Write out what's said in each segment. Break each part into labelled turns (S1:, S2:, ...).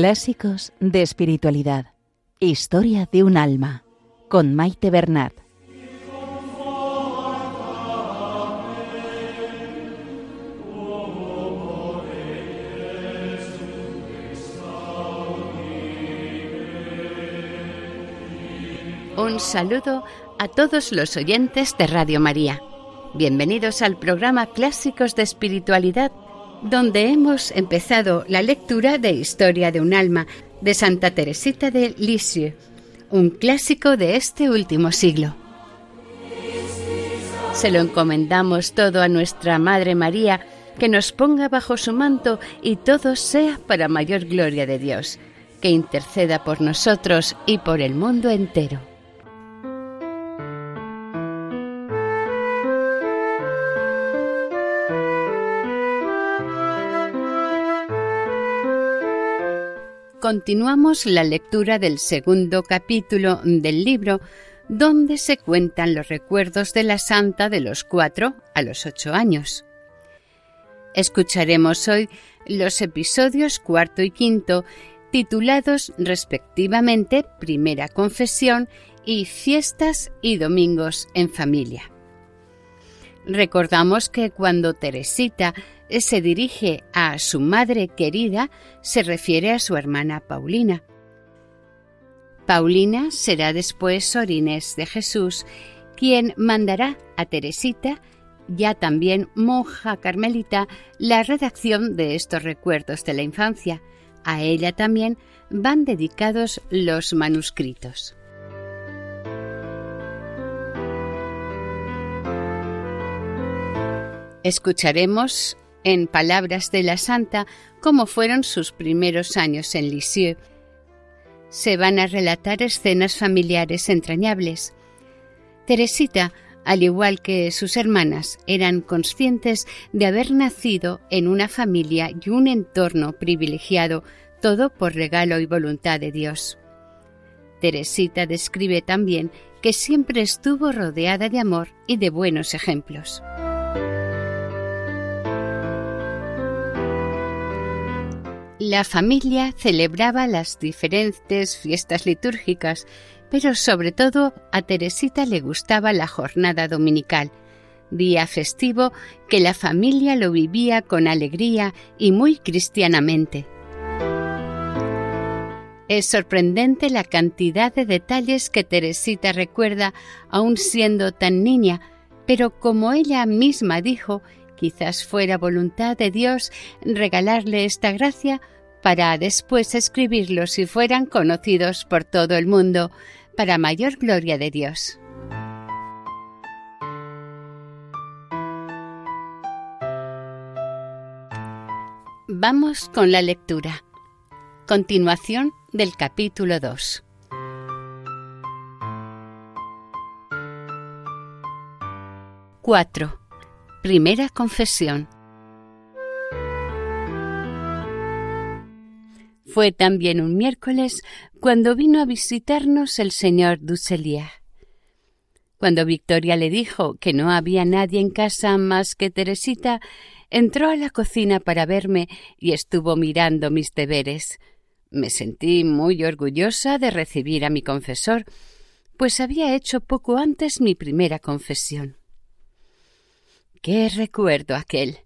S1: Clásicos de Espiritualidad. Historia de un alma. Con Maite Bernat.
S2: Un saludo a todos los oyentes de Radio María. Bienvenidos al programa Clásicos de Espiritualidad, donde hemos empezado la lectura de Historia de un alma de Santa Teresita de Lisieux, un clásico de este último siglo. Se lo encomendamos todo a nuestra Madre María, que nos ponga bajo su manto y todo sea para mayor gloria de Dios, que interceda por nosotros y por el mundo entero. Continuamos la lectura del segundo capítulo del libro, donde se cuentan los recuerdos de la santa de los cuatro a los ocho años. Escucharemos hoy los episodios cuarto y quinto, titulados respectivamente Primera Confesión y Fiestas y Domingos en Familia. Recordamos que cuando Teresita se dirige a su madre querida, se refiere a su hermana Paulina. Paulina será después Sor Inés de Jesús, quien mandará a Teresita, ya también monja carmelita, la redacción de estos recuerdos de la infancia. A ella también van dedicados los manuscritos. Escucharemos en palabras de la santa cómo fueron sus primeros años en Lisieux. Se van a relatar escenas familiares entrañables. Teresita, al igual que sus hermanas, eran conscientes de haber nacido en una familia y un entorno privilegiado, todo por regalo y voluntad de Dios. Teresita describe también que siempre estuvo rodeada de amor y de buenos ejemplos. La familia celebraba las diferentes fiestas litúrgicas, pero sobre todo a Teresita le gustaba la jornada dominical, día festivo que la familia lo vivía con alegría y muy cristianamente. Es sorprendente la cantidad de detalles que Teresita recuerda aun siendo tan niña, pero como ella misma dijo, Quizás fuera voluntad de Dios regalarle esta gracia para después escribirlos si fueran conocidos por todo el mundo, para mayor gloria de Dios. Vamos con la lectura. Continuación del capítulo 2. Cuatro. Primera confesión. Fue también un miércoles cuando vino a visitarnos el señor Dusselier. Cuando Victoria le dijo que no había nadie en casa más que Teresita, entró a la cocina para verme y estuvo mirando mis deberes. Me sentí muy orgullosa de recibir a mi confesor, pues había hecho poco antes mi primera confesión. Qué recuerdo aquel.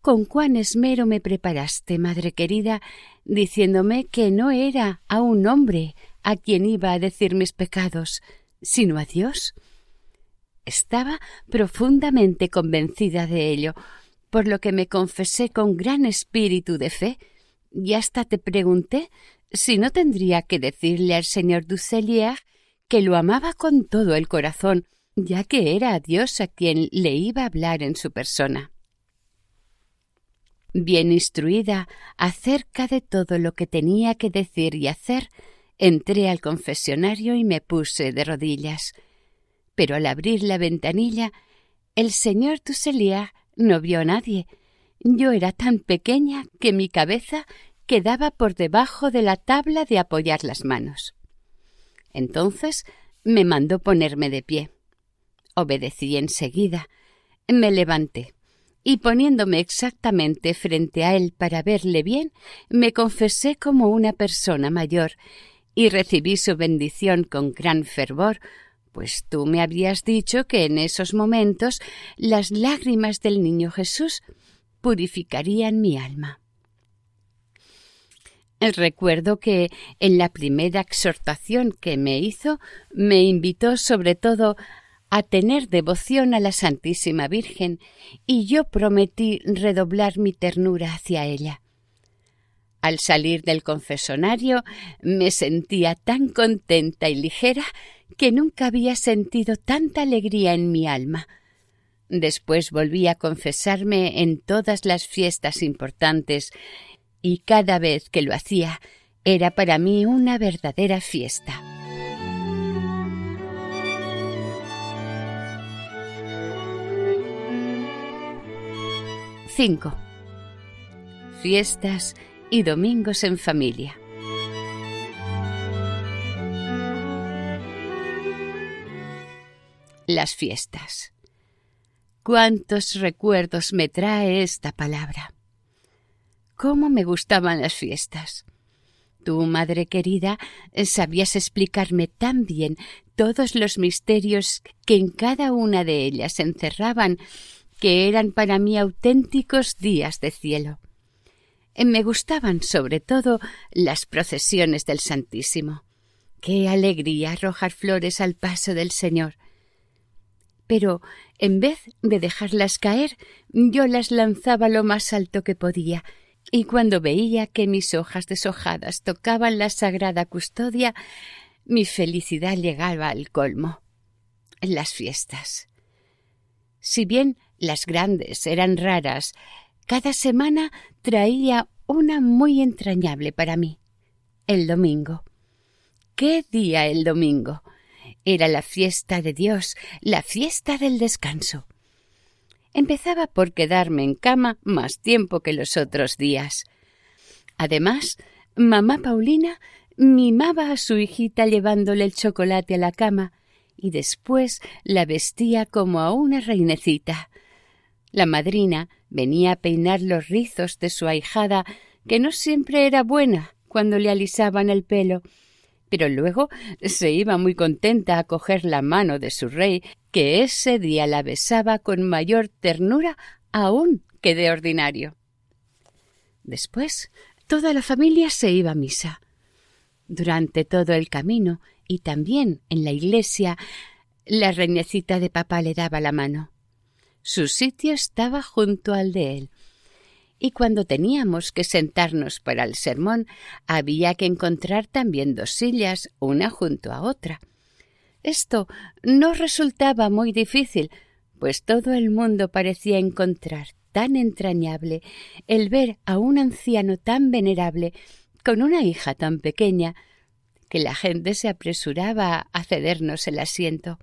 S2: Con cuán esmero me preparaste, madre querida, diciéndome que no era a un hombre a quien iba a decir mis pecados, sino a Dios. Estaba profundamente convencida de ello, por lo que me confesé con gran espíritu de fe, y hasta te pregunté si no tendría que decirle al señor Dusselier que lo amaba con todo el corazón, ya que era a Dios a quien le iba a hablar en su persona. Bien instruida acerca de todo lo que tenía que decir y hacer, entré al confesionario y me puse de rodillas. Pero al abrir la ventanilla, el señor Tusselia no vio a nadie. Yo era tan pequeña que mi cabeza quedaba por debajo de la tabla de apoyar las manos. Entonces me mandó ponerme de pie. Obedecí enseguida. Me levanté y poniéndome exactamente frente a él para verle bien, me confesé como una persona mayor y recibí su bendición con gran fervor, pues tú me habías dicho que en esos momentos las lágrimas del niño Jesús purificarían mi alma. Recuerdo que en la primera exhortación que me hizo me invitó sobre todo a tener devoción a la Santísima Virgen y yo prometí redoblar mi ternura hacia ella. Al salir del confesonario me sentía tan contenta y ligera que nunca había sentido tanta alegría en mi alma. Después volví a confesarme en todas las fiestas importantes y cada vez que lo hacía era para mí una verdadera fiesta. 5. Fiestas y domingos en familia. Las fiestas. Cuántos recuerdos me trae esta palabra. Cómo me gustaban las fiestas. Tu madre querida, sabías explicarme tan bien todos los misterios que en cada una de ellas encerraban que eran para mí auténticos días de cielo. Eh, me gustaban sobre todo las procesiones del Santísimo. Qué alegría arrojar flores al paso del Señor. Pero en vez de dejarlas caer, yo las lanzaba lo más alto que podía, y cuando veía que mis hojas deshojadas tocaban la sagrada custodia, mi felicidad llegaba al colmo. Las fiestas. Si bien las grandes eran raras. Cada semana traía una muy entrañable para mí. El domingo. ¿Qué día el domingo? Era la fiesta de Dios, la fiesta del descanso. Empezaba por quedarme en cama más tiempo que los otros días. Además, mamá Paulina mimaba a su hijita llevándole el chocolate a la cama y después la vestía como a una reinecita. La madrina venía a peinar los rizos de su ahijada, que no siempre era buena cuando le alisaban el pelo, pero luego se iba muy contenta a coger la mano de su rey, que ese día la besaba con mayor ternura aún que de ordinario. Después toda la familia se iba a misa. Durante todo el camino y también en la iglesia, la reñecita de papá le daba la mano. Su sitio estaba junto al de él. Y cuando teníamos que sentarnos para el sermón, había que encontrar también dos sillas, una junto a otra. Esto no resultaba muy difícil, pues todo el mundo parecía encontrar tan entrañable el ver a un anciano tan venerable con una hija tan pequeña que la gente se apresuraba a cedernos el asiento.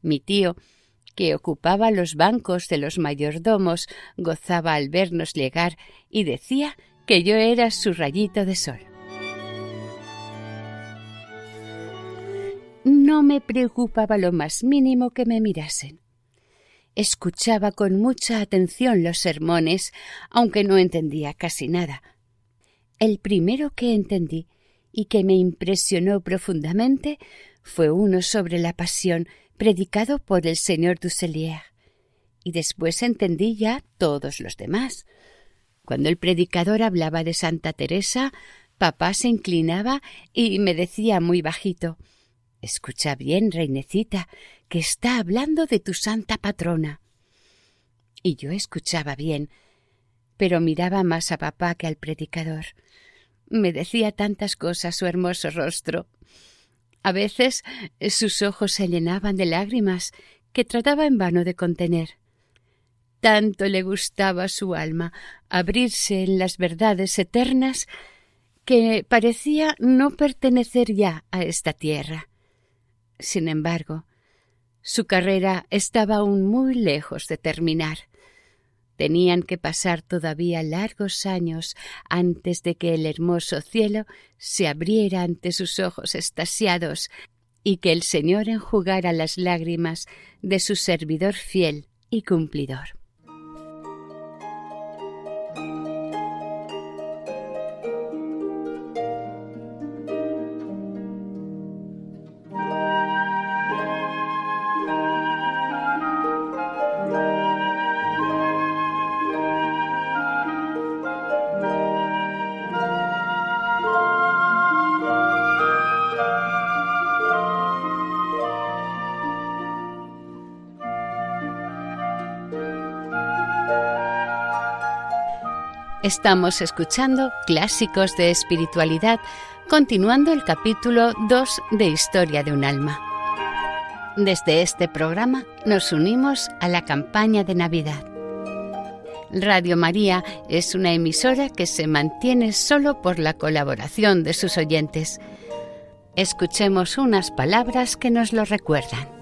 S2: Mi tío que ocupaba los bancos de los mayordomos, gozaba al vernos llegar y decía que yo era su rayito de sol. No me preocupaba lo más mínimo que me mirasen. Escuchaba con mucha atención los sermones, aunque no entendía casi nada. El primero que entendí y que me impresionó profundamente fue uno sobre la pasión predicado por el señor Dusselier, y después entendí ya todos los demás. Cuando el predicador hablaba de Santa Teresa, papá se inclinaba y me decía muy bajito Escucha bien, reinecita, que está hablando de tu santa patrona. Y yo escuchaba bien, pero miraba más a papá que al predicador. Me decía tantas cosas su hermoso rostro. A veces eh, sus ojos se llenaban de lágrimas que trataba en vano de contener. Tanto le gustaba su alma abrirse en las verdades eternas que parecía no pertenecer ya a esta tierra. Sin embargo, su carrera estaba aún muy lejos de terminar. Tenían que pasar todavía largos años antes de que el hermoso cielo se abriera ante sus ojos estasiados y que el Señor enjugara las lágrimas de su servidor fiel y cumplidor. Estamos escuchando Clásicos de Espiritualidad, continuando el capítulo 2 de Historia de un Alma. Desde este programa nos unimos a la campaña de Navidad. Radio María es una emisora que se mantiene solo por la colaboración de sus oyentes. Escuchemos unas palabras que nos lo recuerdan.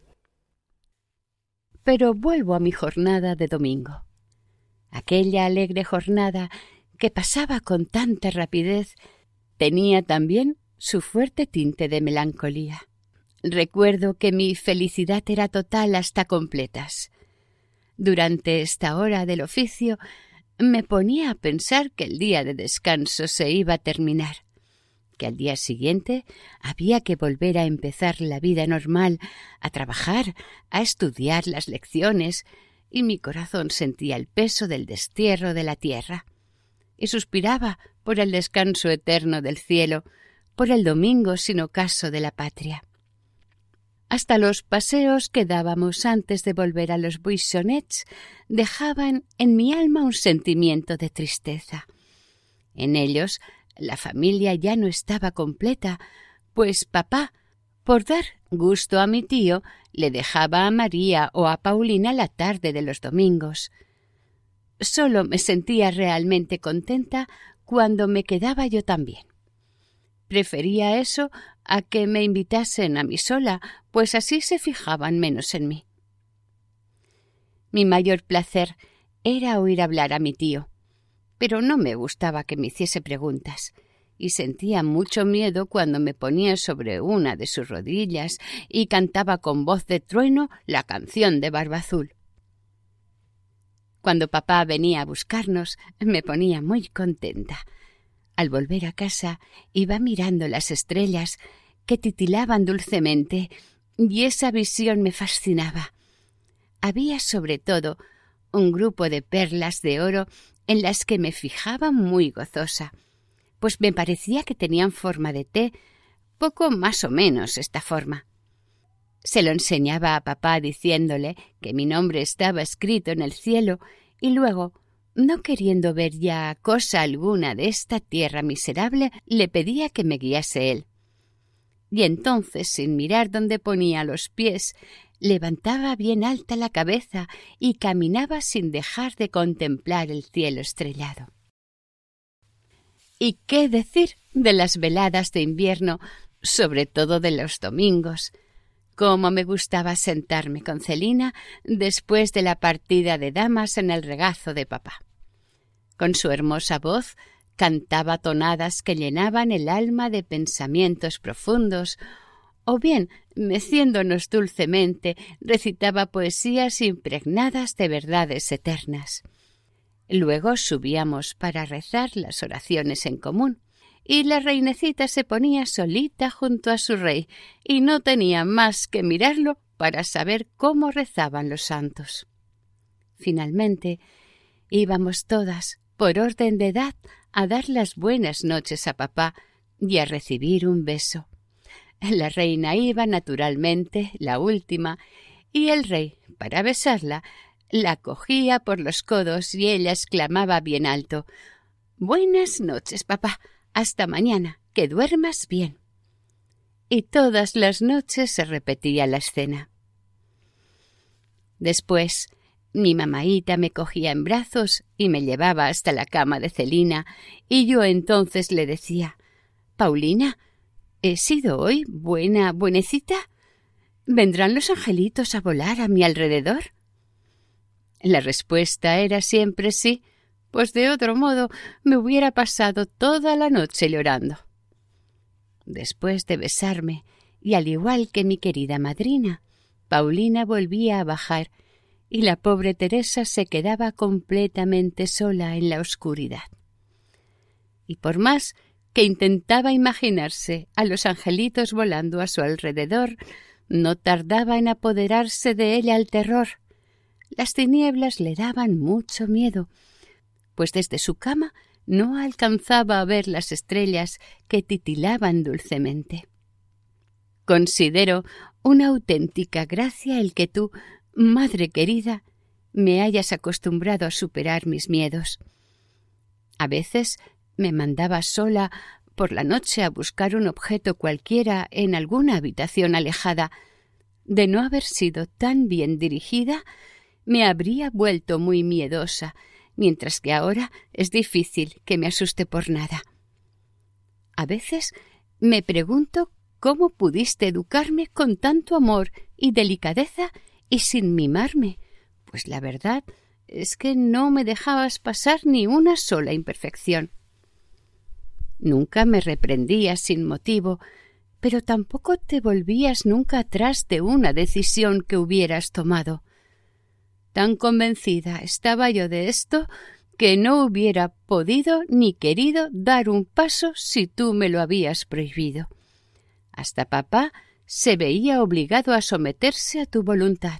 S2: pero vuelvo a mi jornada de domingo. Aquella alegre jornada que pasaba con tanta rapidez tenía también su fuerte tinte de melancolía. Recuerdo que mi felicidad era total hasta completas. Durante esta hora del oficio me ponía a pensar que el día de descanso se iba a terminar que al día siguiente había que volver a empezar la vida normal, a trabajar, a estudiar las lecciones, y mi corazón sentía el peso del destierro de la tierra, y suspiraba por el descanso eterno del cielo, por el domingo sin ocaso de la patria. Hasta los paseos que dábamos antes de volver a los buissonets dejaban en mi alma un sentimiento de tristeza. En ellos la familia ya no estaba completa, pues papá, por dar gusto a mi tío, le dejaba a María o a Paulina la tarde de los domingos. Solo me sentía realmente contenta cuando me quedaba yo también. Prefería eso a que me invitasen a mí sola, pues así se fijaban menos en mí. Mi mayor placer era oír hablar a mi tío pero no me gustaba que me hiciese preguntas, y sentía mucho miedo cuando me ponía sobre una de sus rodillas y cantaba con voz de trueno la canción de Barba Azul. Cuando papá venía a buscarnos, me ponía muy contenta. Al volver a casa iba mirando las estrellas que titilaban dulcemente, y esa visión me fascinaba. Había sobre todo un grupo de perlas de oro en las que me fijaba muy gozosa, pues me parecía que tenían forma de té, poco más o menos esta forma. Se lo enseñaba a papá diciéndole que mi nombre estaba escrito en el cielo y luego, no queriendo ver ya cosa alguna de esta tierra miserable, le pedía que me guiase él. Y entonces, sin mirar dónde ponía los pies, levantaba bien alta la cabeza y caminaba sin dejar de contemplar el cielo estrellado. ¿Y qué decir de las veladas de invierno, sobre todo de los domingos? Cómo me gustaba sentarme con Celina después de la partida de damas en el regazo de papá. Con su hermosa voz cantaba tonadas que llenaban el alma de pensamientos profundos o bien, meciéndonos dulcemente, recitaba poesías impregnadas de verdades eternas. Luego subíamos para rezar las oraciones en común, y la reinecita se ponía solita junto a su rey, y no tenía más que mirarlo para saber cómo rezaban los santos. finalmente, íbamos todas, por orden de edad, a dar las buenas noches a papá y a recibir un beso. La reina iba naturalmente, la última, y el rey, para besarla, la cogía por los codos y ella exclamaba bien alto Buenas noches, papá. Hasta mañana. Que duermas bien. Y todas las noches se repetía la escena. Después, mi mamaíta me cogía en brazos y me llevaba hasta la cama de Celina, y yo entonces le decía Paulina, ¿he sido hoy buena, buenecita? ¿Vendrán los angelitos a volar a mi alrededor? La respuesta era siempre sí, pues de otro modo me hubiera pasado toda la noche llorando. Después de besarme, y al igual que mi querida madrina, Paulina volvía a bajar y la pobre Teresa se quedaba completamente sola en la oscuridad. Y por más que intentaba imaginarse a los angelitos volando a su alrededor, no tardaba en apoderarse de ella el terror. Las tinieblas le daban mucho miedo, pues desde su cama no alcanzaba a ver las estrellas que titilaban dulcemente. Considero una auténtica gracia el que tú, madre querida, me hayas acostumbrado a superar mis miedos. A veces me mandaba sola por la noche a buscar un objeto cualquiera en alguna habitación alejada. De no haber sido tan bien dirigida, me habría vuelto muy miedosa, mientras que ahora es difícil que me asuste por nada. A veces me pregunto cómo pudiste educarme con tanto amor y delicadeza y sin mimarme, pues la verdad es que no me dejabas pasar ni una sola imperfección. Nunca me reprendías sin motivo, pero tampoco te volvías nunca atrás de una decisión que hubieras tomado. Tan convencida estaba yo de esto que no hubiera podido ni querido dar un paso si tú me lo habías prohibido. Hasta papá se veía obligado a someterse a tu voluntad.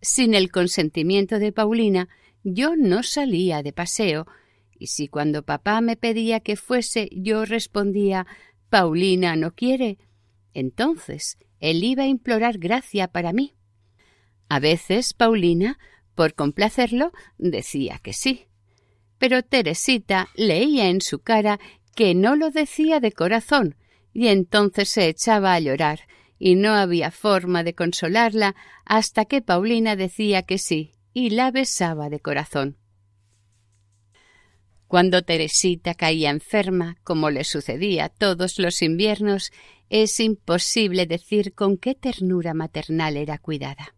S2: Sin el consentimiento de Paulina, yo no salía de paseo, y si cuando papá me pedía que fuese yo respondía Paulina no quiere, entonces él iba a implorar gracia para mí. A veces Paulina, por complacerlo, decía que sí. Pero Teresita leía en su cara que no lo decía de corazón, y entonces se echaba a llorar, y no había forma de consolarla hasta que Paulina decía que sí, y la besaba de corazón. Cuando Teresita caía enferma, como le sucedía todos los inviernos, es imposible decir con qué ternura maternal era cuidada.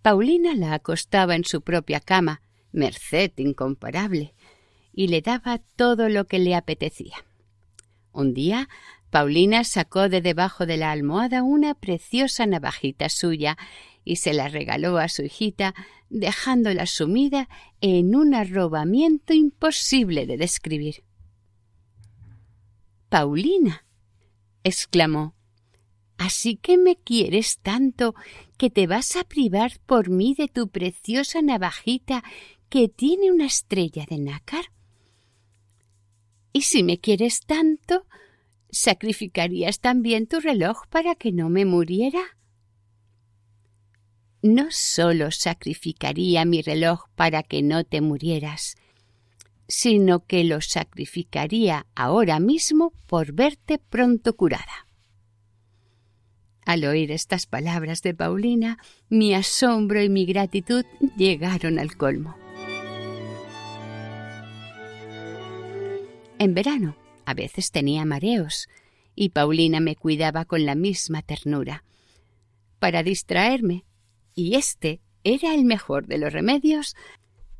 S2: Paulina la acostaba en su propia cama, merced incomparable, y le daba todo lo que le apetecía. Un día Paulina sacó de debajo de la almohada una preciosa navajita suya y se la regaló a su hijita, dejándola sumida en un arrobamiento imposible de describir. Paulina, exclamó, ¿así que me quieres tanto que te vas a privar por mí de tu preciosa navajita que tiene una estrella de nácar? Y si me quieres tanto, ¿sacrificarías también tu reloj para que no me muriera? No solo sacrificaría mi reloj para que no te murieras, sino que lo sacrificaría ahora mismo por verte pronto curada. Al oír estas palabras de Paulina, mi asombro y mi gratitud llegaron al colmo. En verano a veces tenía mareos y Paulina me cuidaba con la misma ternura. Para distraerme, y este era el mejor de los remedios,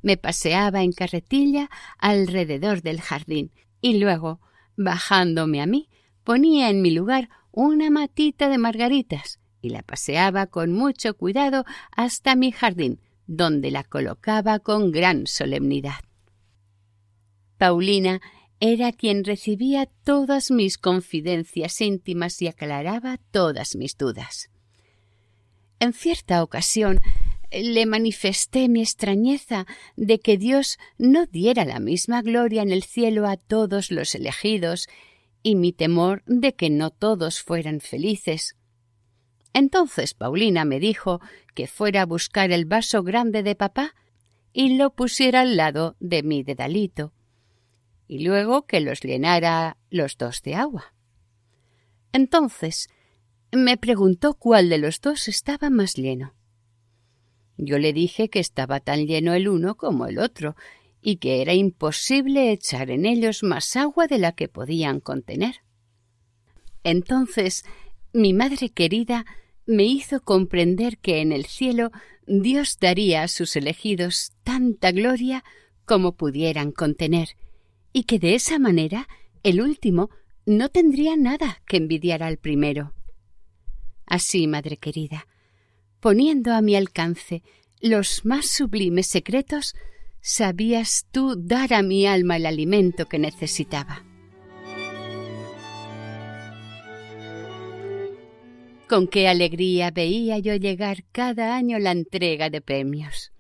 S2: me paseaba en carretilla alrededor del jardín y luego, bajándome a mí, ponía en mi lugar una matita de margaritas y la paseaba con mucho cuidado hasta mi jardín, donde la colocaba con gran solemnidad. Paulina era quien recibía todas mis confidencias íntimas y aclaraba todas mis dudas. En cierta ocasión le manifesté mi extrañeza de que Dios no diera la misma gloria en el cielo a todos los elegidos y mi temor de que no todos fueran felices. Entonces Paulina me dijo que fuera a buscar el vaso grande de papá y lo pusiera al lado de mi dedalito, y luego que los llenara los dos de agua. Entonces me preguntó cuál de los dos estaba más lleno. Yo le dije que estaba tan lleno el uno como el otro, y que era imposible echar en ellos más agua de la que podían contener. Entonces mi madre querida me hizo comprender que en el cielo Dios daría a sus elegidos tanta gloria como pudieran contener, y que de esa manera el último no tendría nada que envidiar al primero. Así, madre querida, poniendo a mi alcance los más sublimes secretos, sabías tú dar a mi alma el alimento que necesitaba. Con qué alegría veía yo llegar cada año la entrega de premios.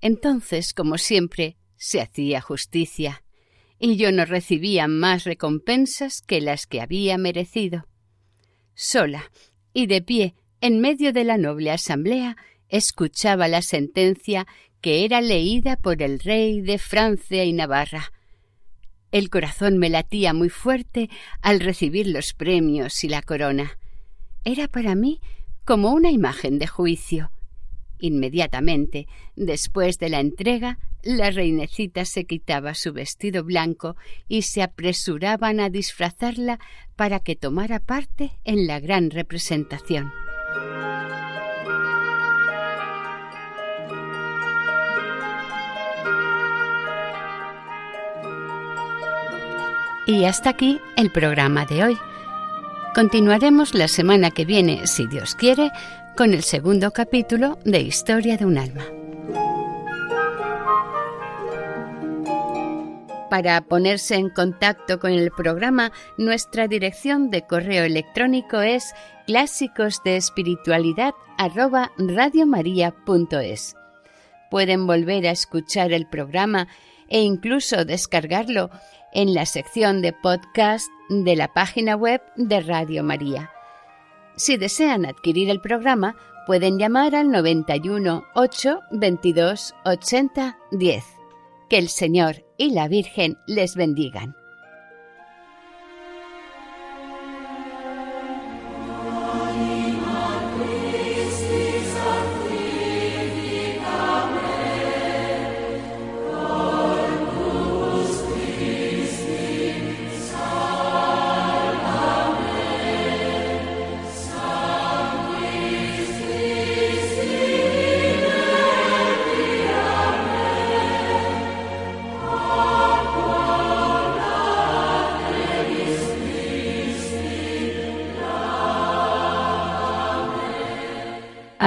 S2: Entonces, como siempre, se hacía justicia, y yo no recibía más recompensas que las que había merecido. Sola y de pie en medio de la noble asamblea, escuchaba la sentencia que era leída por el rey de Francia y Navarra. El corazón me latía muy fuerte al recibir los premios y la corona. Era para mí como una imagen de juicio. Inmediatamente, después de la entrega, la reinecita se quitaba su vestido blanco y se apresuraban a disfrazarla para que tomara parte en la gran representación. Y hasta aquí el programa de hoy. Continuaremos la semana que viene, si Dios quiere, con el segundo capítulo de Historia de un alma. Para ponerse en contacto con el programa, nuestra dirección de correo electrónico es clásicos Pueden volver a escuchar el programa e incluso descargarlo en la sección de podcast de la página web de Radio María. Si desean adquirir el programa, pueden llamar al 91 8 22 80 10. Que el Señor y la Virgen les bendigan.